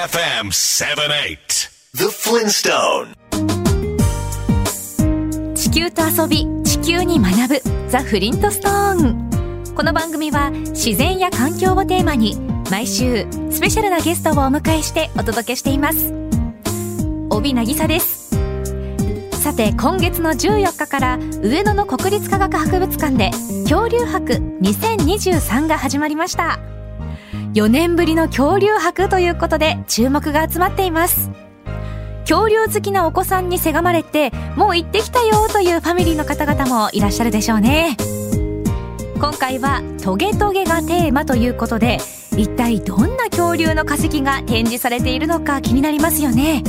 KFM 78 The Flintstone 地球と遊び地球に学ぶ。ザ・フリントストーンこの番組は自然や環境をテーマに毎週スペシャルなゲストをお迎えしてお届けしています。帯渚です。さて今月の14日から上野の国立科学博物館で恐竜博2023が始まりました4年ぶりの恐竜博ということで注目が集まっています。恐竜好きなお子さんにせがまれてもう行ってきたよというファミリーの方々もいらっしゃるでしょうね。今回はトゲトゲがテーマということで一体どんな恐竜の化石が展示されているのか気になりますよね。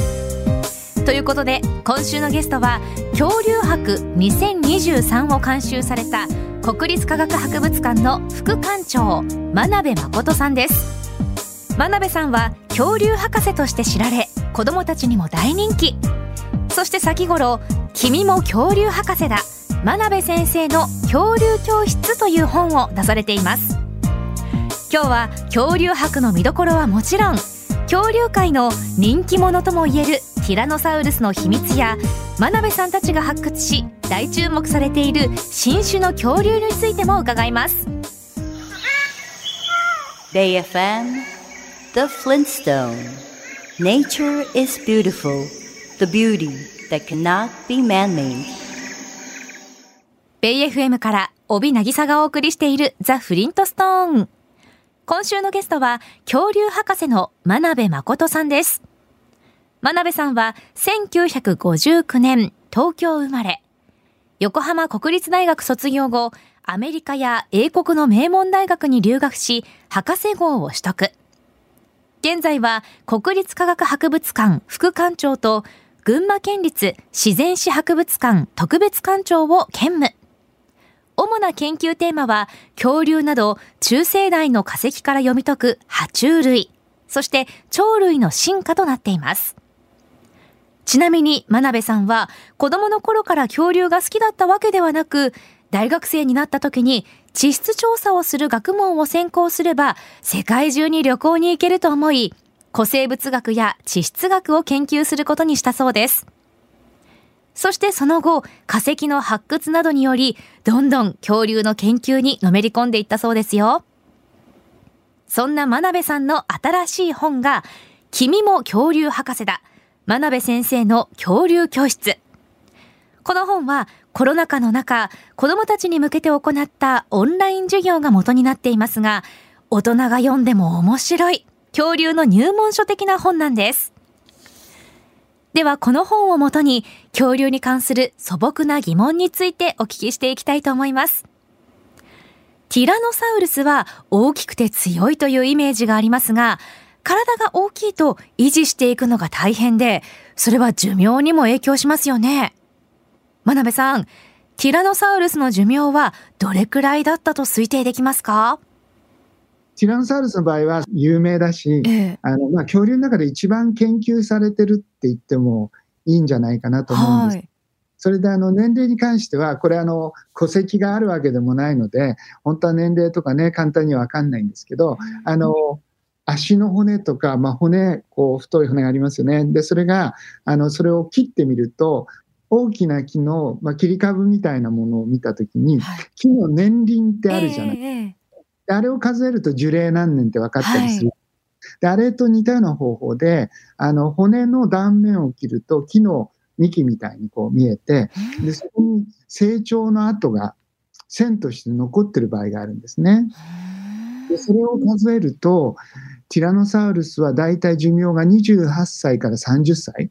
ということで今週のゲストは恐竜博2023を監修された国立科学博物館の副館長真鍋誠さんです。真鍋さんは恐竜博士として知られ子どもたちにも大人気。そして先頃「君も恐竜博士だ」真鍋先生の恐竜教室という本を出されています。今日は恐竜博の見どころはもちろん恐竜界の人気者ともいえるティラノサウルスの秘密や真鍋さんたちが発掘し大注目されている新種の恐竜についても伺います。BayFM The Flintstone. Nature is beautiful The beauty that cannot be man-made. ベイ FM から帯渚がお送りしているザ・フリントストーン今週のゲストは恐竜博士の真鍋誠さんです真鍋さんは1959年東京生まれ。横浜国立大学卒業後アメリカや英国の名門大学に留学し博士号を取得。現在は国立科学博物館副館長と群馬県立自然史博物館特別館長を兼務。主な研究テーマは恐竜など中生代の化石から読み解く爬虫類。そして鳥類の進化となっています。ちなみに真鍋さんは子供の頃から恐竜が好きだったわけではなく大学生になった時に地質調査をする学問を専攻すれば世界中に旅行に行けると思い古生物学や地質学を研究することにしたそうです。そしてその後化石の発掘などによりどんどん恐竜の研究にのめり込んでいったそうですよ。そんな真鍋さんの新しい本が君も恐竜博士だ真鍋先生の恐竜教室この本はコロナ禍の中、子供たちに向けて行ったオンライン授業が元になっていますが、大人が読んでも面白い恐竜の入門書的な本なんです。ではこの本をもとに恐竜に関する素朴な疑問についてお聞きしていきたいと思います。ティラノサウルスは大きくて強いというイメージがありますが、体が大きいと維持していくのが大変で、それは寿命にも影響しますよね。真鍋さん、ティラノサウルスの寿命はどれくらいだったと推定できますか？ティラノサウルスの場合は有名だし、ええ、あのまあ、恐竜の中で一番研究されてるって言ってもいいんじゃないかなと思うんです。はい、それであの年齢に関しては、これあの戸籍があるわけでもないので、本当は年齢とかね、簡単にはわかんないんですけど、あの、足の骨とか、まあ、骨、こう、太い骨がありますよね。で、それが、あの、それを切ってみると、大きな木の、まあ、切り株みたいなものを見たときに、はい、木の年輪ってあるじゃない、えー、あれを数えると樹齢何年って分かったりする。はい、であれと似たような方法で、あの、骨の断面を切ると木の幹みたいにこう見えて、で、そこに成長の跡が線として残ってる場合があるんですね。でそれを数えると、ティラノサウルスはだいたい寿命が28歳から30歳。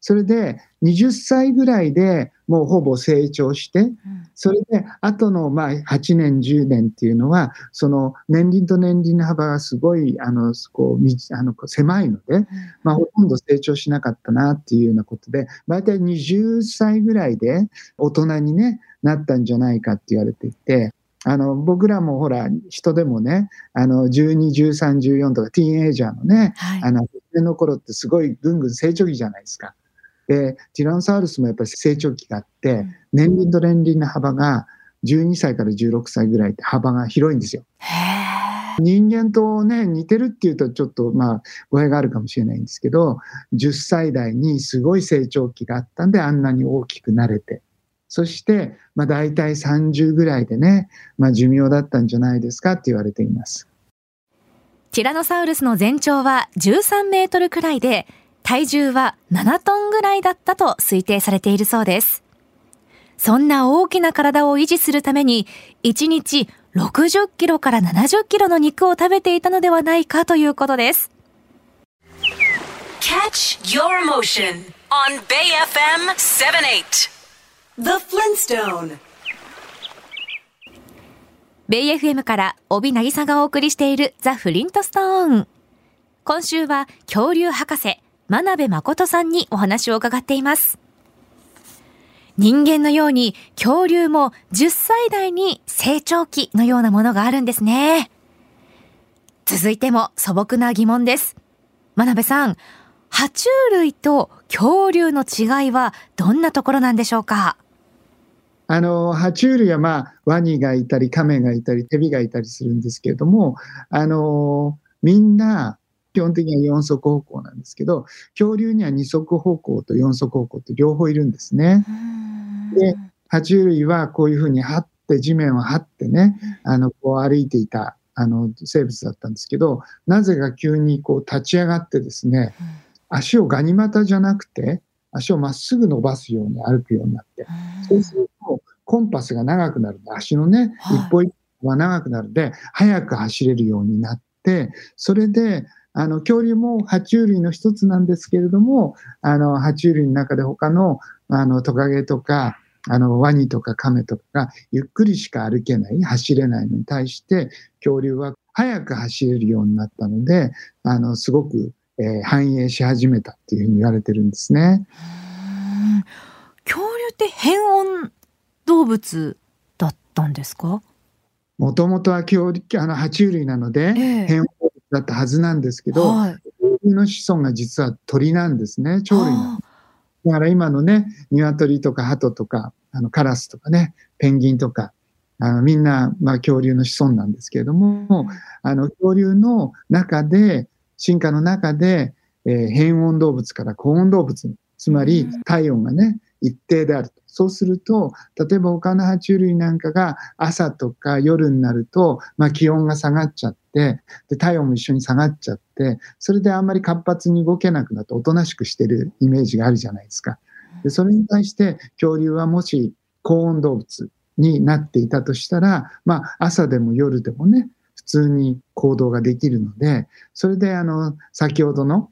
それで20歳ぐらいでもうほぼ成長して、それで後のまあ8年、10年っていうのは、その年輪と年輪の幅がすごいあのこうあの狭いので、まあ、ほとんど成長しなかったなっていうようなことで、大体20歳ぐらいで大人に、ね、なったんじゃないかって言われていて、あの、僕らもほら、人でもね、あの、12、13、14とか、ティーンエイジャーのね、はい、あの、年の頃ってすごいぐんぐん成長期じゃないですか。で、ティラノサウルスもやっぱり成長期があって、年輪と年輪の幅が12歳から16歳ぐらいって幅が広いんですよ。人間とね、似てるっていうとちょっとまあ語弊があるかもしれないんですけど、10歳代にすごい成長期があったんであんなに大きくなれて、そして、まあ大体30ぐらいでね、まあ寿命だったんじゃないですかって言われています。ティラノサウルスの全長は13メートルくらいで、体重は7トンぐらいだったと推定されているそうです。そんな大きな体を維持するために、1日60キロから70キロの肉を食べていたのではないかということです。Catch your motion on Bay FM 78 The Flintstone ベイ FM から帯渚がお送りしているザ・フリントストーン。今週は恐竜博士、真鍋誠さんにお話を伺っています。人間のように恐竜も10歳代に成長期のようなものがあるんですね。続いても素朴な疑問です。真鍋さん、爬虫類と恐竜の違いはどんなところなんでしょうか？あの、爬虫類はまあ、ワニがいたり、カメがいたり、ヘビがいたりするんですけれども、あの、みんな、基本的には4足歩行なんですけど、恐竜には2足歩行と4足歩行って両方いるんですね。で、爬虫類はこういうふうに張って、地面を張ってね、あの、こう歩いていた、あの、生物だったんですけど、なぜか急にこう立ち上がってですね、足をガニ股じゃなくて、足をまっすぐ伸ばすように歩くようになって、そうすると、コンパスが長くなるんで、足のね、一歩一歩が長くなるんで、速く走れるようになって、それで、あの、恐竜も爬虫類の一つなんですけれども、あの、爬虫類の中で他の、あの、トカゲとか、あの、ワニとかカメとかがゆっくりしか歩けない、走れないのに対して、恐竜は速く走れるようになったので、あの、すごくえー、繁栄し始めたっていうふうに言われてるんですね。恐竜って変温動物だったんですか？もともとは恐竜あの爬虫類なので、変温動物だったはずなんですけど、はい、恐竜の子孫が実は鳥なんですね鳥類なんだから今のね鶏とか鳩とかあのカラスとかねペンギンとかあのみんな、まあ、恐竜の子孫なんですけれども、あの恐竜の中で進化の中で、えー、変温動物から高温動物に、つまり体温がね、一定であると。そうすると、例えば他の爬虫類なんかが朝とか夜になると、まあ、気温が下がっちゃって、で、体温も一緒に下がっちゃって、それであんまり活発に動けなくなっておとなしくしてるイメージがあるじゃないですか。で、それに対して恐竜はもし高温動物になっていたとしたら、まあ、朝でも夜でもね、通に行動ができるので、それであの、先ほどの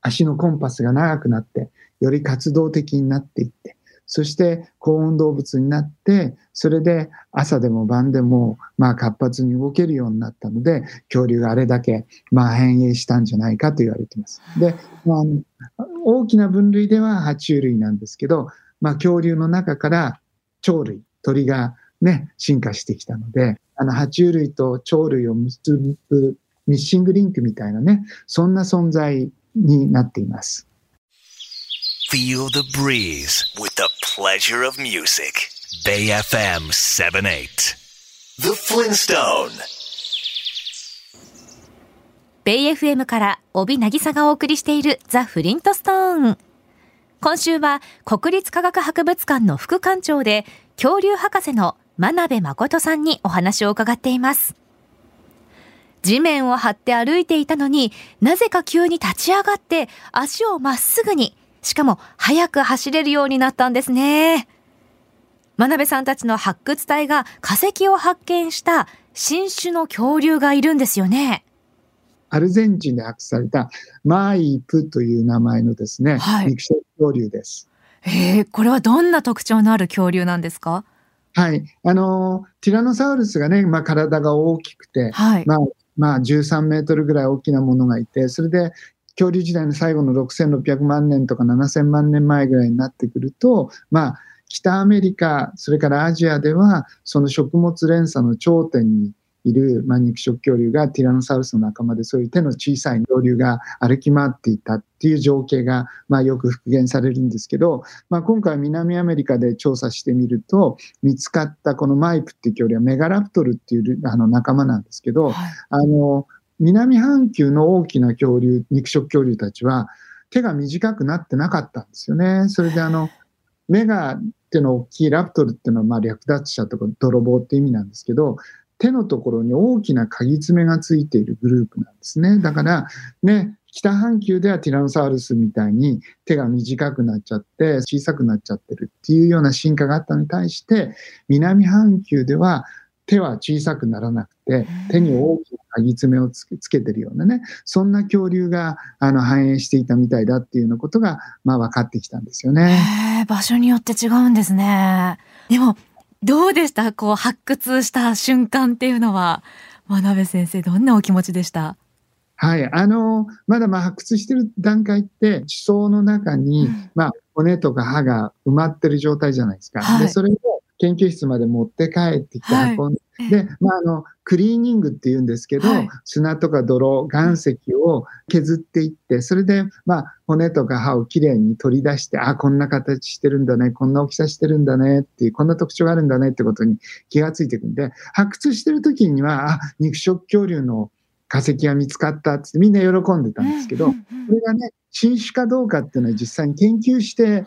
足のコンパスが長くなって、より活動的になっていって、そして高温動物になって、それで朝でも晩でもまあ活発に動けるようになったので、恐竜があれだけまあ変異したんじゃないかと言われています。で、まあ、大きな分類では爬虫類なんですけど、まあ恐竜の中から鳥類、鳥がね、進化してきたので、あの、爬虫類と鳥類を結ぶミッシングリンクみたいなね、そんな存在になっています。Feel the breeze with the pleasure of music. Bay FM 78. The Flintstone. ベイ FM から帯渚がお送りしているザ・フリントストーン。今週は国立科学博物館の副館長で恐竜博士の真鍋誠さんにお話を伺っています。地面を張って歩いていたのになぜか急に立ち上がって足をまっすぐに、しかも速く走れるようになったんですね。真鍋さんたちの発掘隊が化石を発見した新種の恐竜がいるんですよね。アルゼンチンで発掘されたマイプという名前のですね、はい、肉食恐竜です。えー、これはどんな特徴のある恐竜なんですか？はい。あの、ティラノサウルスがね、まあ、体が大きくて、はい、まあ、まあ、13メートルぐらい大きなものがいて、それで、恐竜時代の最後の6600万年とか7000万年前ぐらいになってくると、まあ、北アメリカ、それからアジアでは、その食物連鎖の頂点にいる、まあ、肉食恐竜がティラノサウルスの仲間でそういう手の小さい恐竜が歩き回っていたっていう情景が、まあ、よく復元されるんですけど、まあ、今回南アメリカで調査してみると見つかったこのマイプっていう恐竜はメガラプトルっていうあの仲間なんですけど、はい、あの南半球の大きな恐竜肉食恐竜たちは手が短くなってなかったんですよね。それであの目がっていうの大きいラプトルっていうのはまあ略奪者とか泥棒って意味なんですけど、手のところに大きな鍵爪がついているグループなんですね。だから、ね、北半球ではティラノサウルスみたいに手が短くなっちゃって小さくなっちゃってるっていうような進化があったのに対して、南半球では手は小さくならなくて、手に大きな鍵爪をつけつけてるようなね、そんな恐竜があの繁栄していたみたいだっていうようなことが、まあ分かってきたんですよね。場所によって違うんですね。でも、どうでした？こう発掘した瞬間っていうのは、真鍋先生、どんなお気持ちでした？はい。あの、まだまあ発掘してる段階って、地層の中に、うん、まあ、骨とか歯が埋まってる状態じゃないですか。はい、で、それを研究室まで持って帰ってきて運んで、まあ、あの、クリーニングって言うんですけど、はい、砂とか泥、岩石を削っていって、それで、まあ、骨とか歯をきれいに取り出して、あ、こんな形してるんだね、こんな大きさしてるんだねっていう、こんな特徴があるんだねってことに気がついていくんで、発掘してる時には、あ、肉食恐竜の化石が見つかったってみんな喜んでたんですけど、これがね、新種かどうかっていうのは実際に研究していって、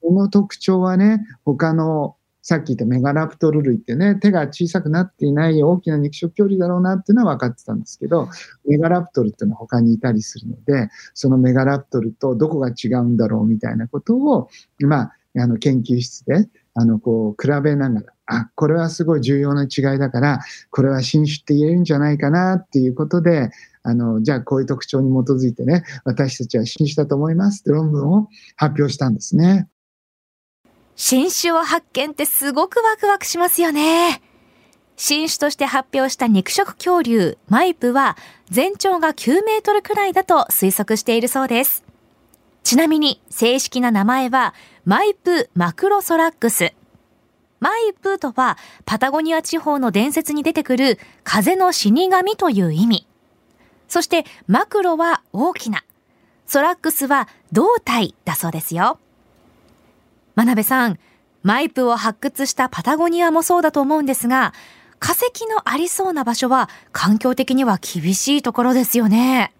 この特徴はね、他のさっき言ったメガラプトル類ってね、手が小さくなっていない大きな肉食恐竜だろうなっていうのは分かってたんですけど、メガラプトルっていうのは他にいたりするので、そのメガラプトルとどこが違うんだろうみたいなことを、まあ、あの研究室で、あの、こう、比べながら、あ、これはすごい重要な違いだから、これは新種って言えるんじゃないかなっていうことで、あの、じゃあこういう特徴に基づいてね、私たちは新種だと思いますって論文を発表したんですね。新種を発見ってすごくワクワクしますよね。新種として発表した肉食恐竜、マイプは全長が9メートルくらいだと推測しているそうです。ちなみに正式な名前はマイプマクロソラックス。マイプとはパタゴニア地方の伝説に出てくる風の死神という意味。そしてマクロは大きな。ソラックスは胴体だそうですよ。真鍋さん、マイプを発掘したパタゴニアもそうだと思うんですが、化石のありそうな場所は環境的には厳しいところですよね。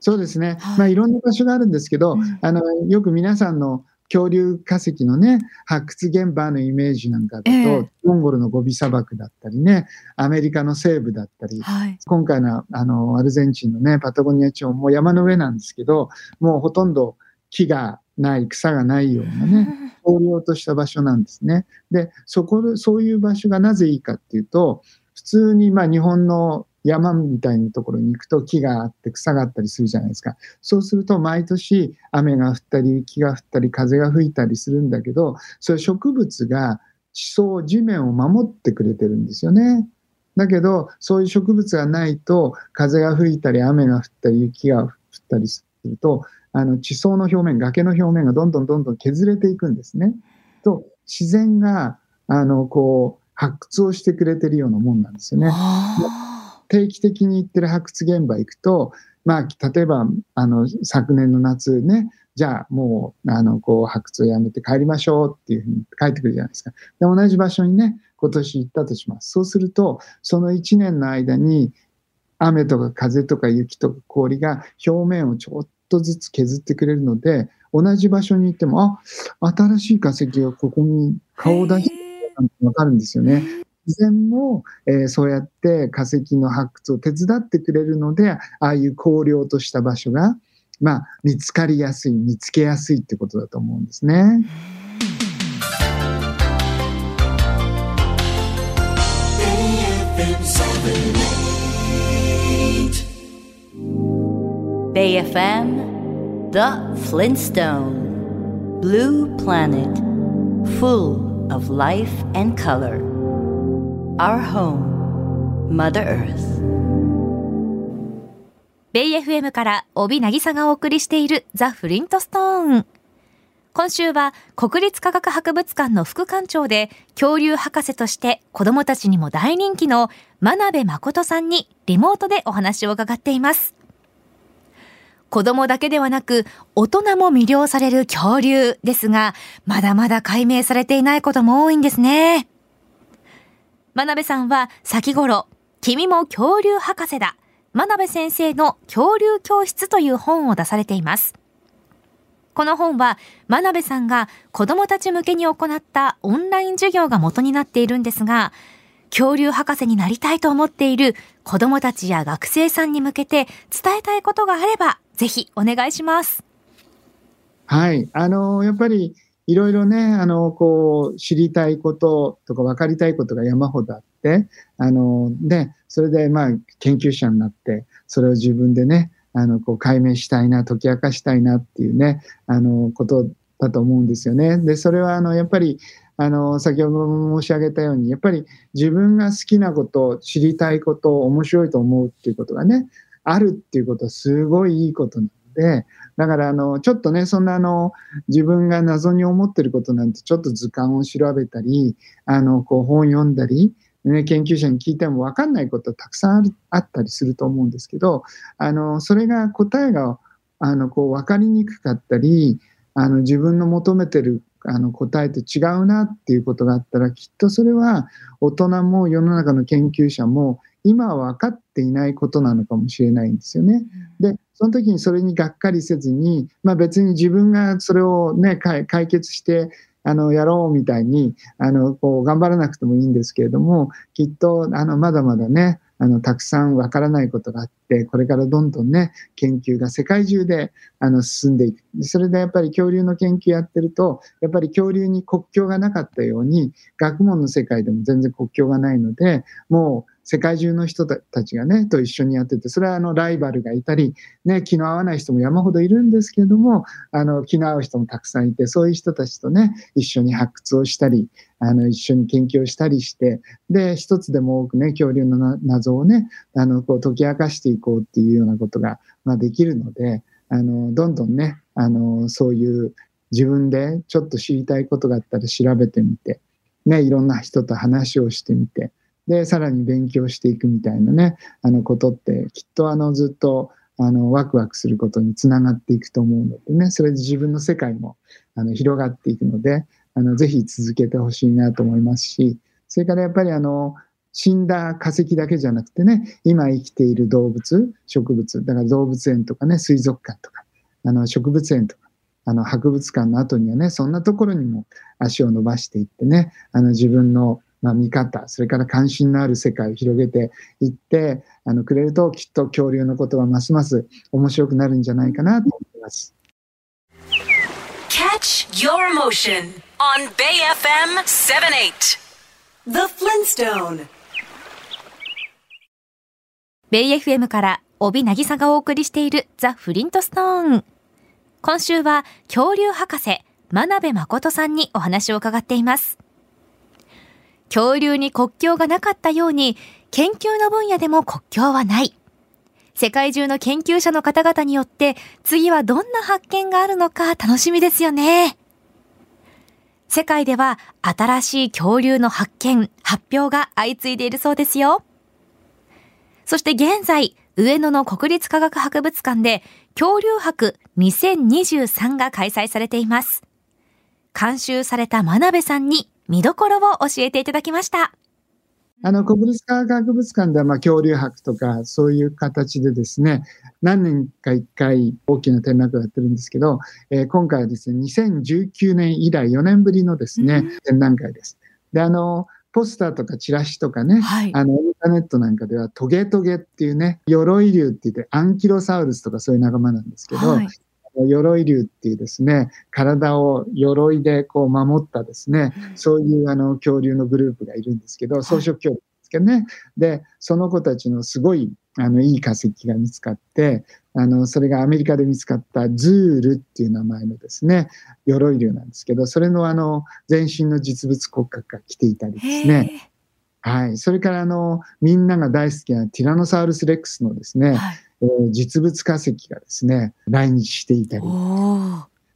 そうですね。はい、まあいろんな場所があるんですけど、うん、あの、よく皆さんの恐竜化石のね、発掘現場のイメージなんかだと、えー、モンゴルのゴビ砂漠だったりね、アメリカの西部だったり、はい、今回のあの、アルゼンチンのね、パタゴニア地方も山の上なんですけど、もうほとんど木がない、草がないようなね、荒涼とした場所なんですね。で、そこで、そういう場所がなぜいいかっていうと、普通にまあ日本の山みたいなところに行くと木があって草があったりするじゃないですか。そうすると毎年雨が降ったり雪が降ったり風が吹いたりするんだけど、そういう植物が地層、地面を守ってくれてるんですよね。だけど、そういう植物がないと風が吹いたり雨が降ったり雪が降ったりすると、あの地層の表面、崖の表面がどんどんどんどん削れていくんですね。と、自然が、あの、こう、発掘をしてくれてるようなもんなんですよね。定期的に行ってる発掘現場行くと、まあ、例えば、あの、昨年の夏ね、じゃあもう、あの、こう、発掘をやめて帰りましょうっていうふうに帰ってくるじゃないですか。で、同じ場所にね、今年行ったとします。そうすると、その1年の間に、雨とか風とか雪とか氷が表面をちょっとずつ削ってくれるので、同じ場所に行っても、あ、新しい化石がここに顔を出してわかるんですよね。以前も、えー、そうやって化石の発掘を手伝ってくれるので、ああいう荒涼とした場所が、まあ、見つかりやすい、見つけやすいってことだと思うんですね。Bay FM The Flintstone Blue Planet Full of life and color. Our home Mother Earth. ベイ FM から帯渚がお送りしているザ・フリントストーン今週は国立科学博物館の副館長で恐竜博士として子供たちにも大人気の真鍋誠さんにリモートでお話を伺っています。子供だけではなく大人も魅了される恐竜ですが、まだまだ解明されていないことも多いんですね。真鍋さんは先頃、君も恐竜博士だ。真鍋先生の恐竜教室という本を出されています。この本は、真鍋さんが子供たち向けに行ったオンライン授業が元になっているんですが、恐竜博士になりたいと思っている子供たちや学生さんに向けて伝えたいことがあれば、ぜひお願いします。はい。あの、やっぱり、いろいろね、あの、こう、知りたいこととか分かりたいことが山ほどあって、あの、で、それで、まあ、研究者になって、それを自分でね、あの、こう解明したいな、解き明かしたいなっていうね、あの、ことだと思うんですよね。で、それは、あの、やっぱり、あの、先ほども申し上げたように、やっぱり自分が好きなこと、知りたいこと、面白いと思うっていうことがね、あるっていうことはすごいいいことなので、だからあの、ちょっとね、そんなあの、自分が謎に思ってることなんてちょっと図鑑を調べたり、あの、こう本読んだり、ね、研究者に聞いても分かんないことたくさんあったりすると思うんですけど、あの、それが答えが、あの、こう分かりにくかったり、あの、自分の求めてるあの答えと違うなっていうことがあったらきっとそれは大人も世の中の研究者も今は分かっていないことなのかもしれないんですよね。でその時にそれにがっかりせずに、まあ、別に自分がそれを、ね、解決してあの、やろうみたいに、あの、こう、頑張らなくてもいいんですけれども、きっと、あの、まだまだね、あの、たくさんわからないことがあって、これからどんどんね、研究が世界中で、あの、進んでいく。それでやっぱり恐竜の研究やってると、やっぱり恐竜に国境がなかったように、学問の世界でも全然国境がないので、もう、世界中の人たちがね、と一緒にやってて、それはあのライバルがいたり、ね、気の合わない人も山ほどいるんですけども、あの気の合う人もたくさんいて、そういう人たちとね、一緒に発掘をしたり、あの一緒に研究をしたりして、で、一つでも多くね、恐竜の謎をね、あのこう解き明かしていこうっていうようなことが、まあ、できるので、あのどんどんね、あのそういう自分でちょっと知りたいことがあったら調べてみて、ね、いろんな人と話をしてみて、で、さらに勉強していくみたいなね、あのことって、きっとあのずっとあのワクワクすることにつながっていくと思うのでね、それで自分の世界もあの広がっていくので、あのぜひ続けてほしいなと思いますし、それからやっぱりあの、死んだ化石だけじゃなくてね、今生きている動物、植物、だから動物園とかね、水族館とか、あの植物園とか、あの博物館の後にはね、そんなところにも足を伸ばしていってね、あの自分のまあ、見方、それから関心のある世界を広げていってあのくれると、きっと恐竜のことはますます面白くなるんじゃないかなと思います。Catch your motion on Bay FM 78 The Flintstone ベイ FM から帯渚がお送りしているザ・フリントストーン。今週は恐竜博士、真鍋誠さんにお話を伺っています。恐竜に国境がなかったように、研究の分野でも国境はない。世界中の研究者の方々によって、次はどんな発見があるのか楽しみですよね。世界では新しい恐竜の発見、発表が相次いでいるそうですよ。そして現在、上野の国立科学博物館で恐竜博2023が開催されています。監修された真鍋さんに見どころを教えていただきました。あの、国立科学博物館では、まあ、恐竜博とか、そういう形でですね、何年か一回大きな展覧会をやってるんですけど、えー、今回はですね、2019年以来4年ぶりのですね、うん、展覧会です。で、あの、ポスターとかチラシとかね、はい、あの、インターネットなんかでは、トゲトゲっていうね、鎧竜って言って、アンキロサウルスとかそういう仲間なんですけど、はい鎧竜っていうですね、体を鎧でこう守ったですね、そういうあの恐竜のグループがいるんですけど、草食恐竜ですけどね。で、その子たちのすごいあのいい化石が見つかって、あの、それがアメリカで見つかったズールっていう名前のですね、鎧竜なんですけど、それのあの、全身の実物骨格が来ていたりですね。はい。それからあの、みんなが大好きなティラノサウルスレックスのですね、はいえー、実物化石がですね、来日していたり、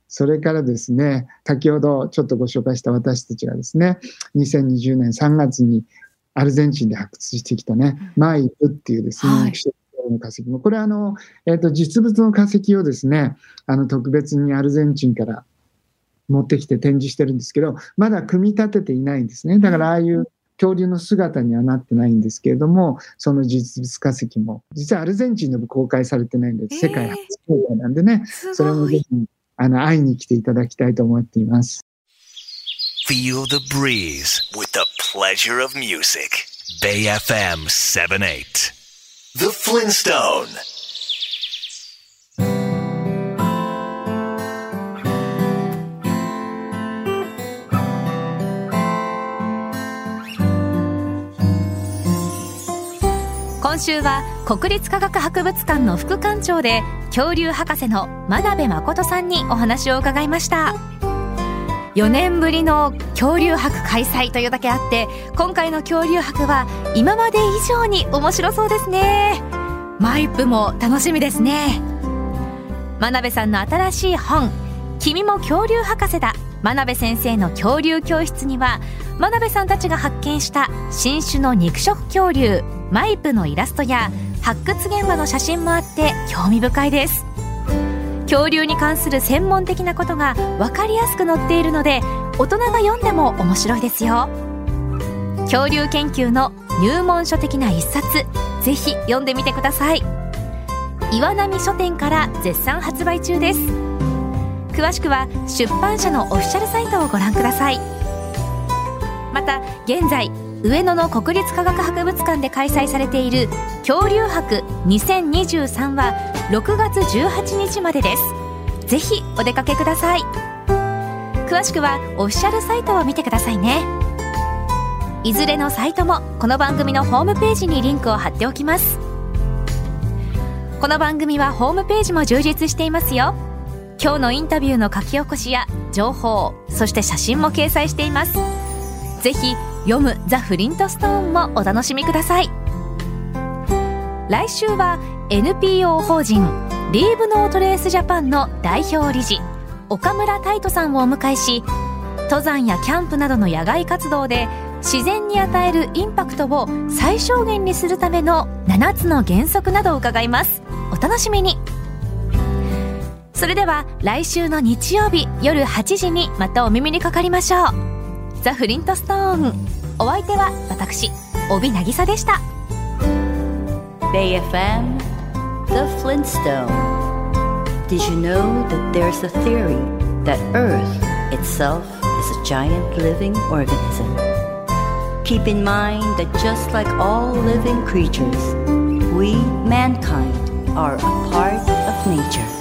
それからですね、先ほどちょっとご紹介した私たちがですね、2020年3月にアルゼンチンで発掘してきたね、マイプっていうですね、はい。の化石。も、これあの、えっ、ー、と、実物の化石をですね、あの、特別にアルゼンチンから持ってきて展示してるんですけど、まだ組み立てていないんですね。だからああいう恐竜の姿にはなってないんですけれども、その実物化石も、実はアルゼンチンでも公開されてないんで、世界初公開なんでね、それもぜひ、あの、会いに来ていただきたいと思っています。Feel the breeze with the pleasure of music. Bay FM 78. The Flintstone. 今週は国立科学博物館の副館長で恐竜博士の真鍋誠さんにお話を伺いました。4年ぶりの恐竜博開催というだけあって今回の恐竜博は今まで以上に面白そうですね。マイプも楽しみですね。真鍋さんの新しい本「君も恐竜博士だ。真鍋先生の恐竜教室」には真鍋さんたちが発見した新種の肉食恐竜マイプのイラストや発掘現場の写真もあって興味深いです。恐竜に関する専門的なことが分かりやすく載っているので大人が読んでも面白いですよ。恐竜研究の入門書的な一冊ぜひ読んでみてください。岩波書店から絶賛発売中です。詳しくは出版社のオフィシャルサイトをご覧ください。また現在上野の国立科学博物館で開催されている恐竜博2023は6月18日までです。ぜひお出かけください。詳しくはオフィシャルサイトを見てくださいね。いずれのサイトもこの番組のホームページにリンクを貼っておきます。この番組はホームページも充実していますよ。今日のインタビューの書き起こしや情報そして写真も掲載しています。ぜひ読むザ・フリントストーンもお楽しみください。来週は NPO 法人リーブノートレースジャパンの代表理事岡村太斗さんをお迎えし登山やキャンプなどの野外活動で自然に与えるインパクトを最小限にするための7つの原則などを伺います。お楽しみに。それでは来週の日曜日夜8時にまたお耳にかかりましょう。ザ・フリントストーンお相手は私帯渚でした BayFM The Flintstone Did you know that there's a theory that Earth itself is a giant living organism? Keep in mind that just like all living creatures, we, mankind, are a part of nature.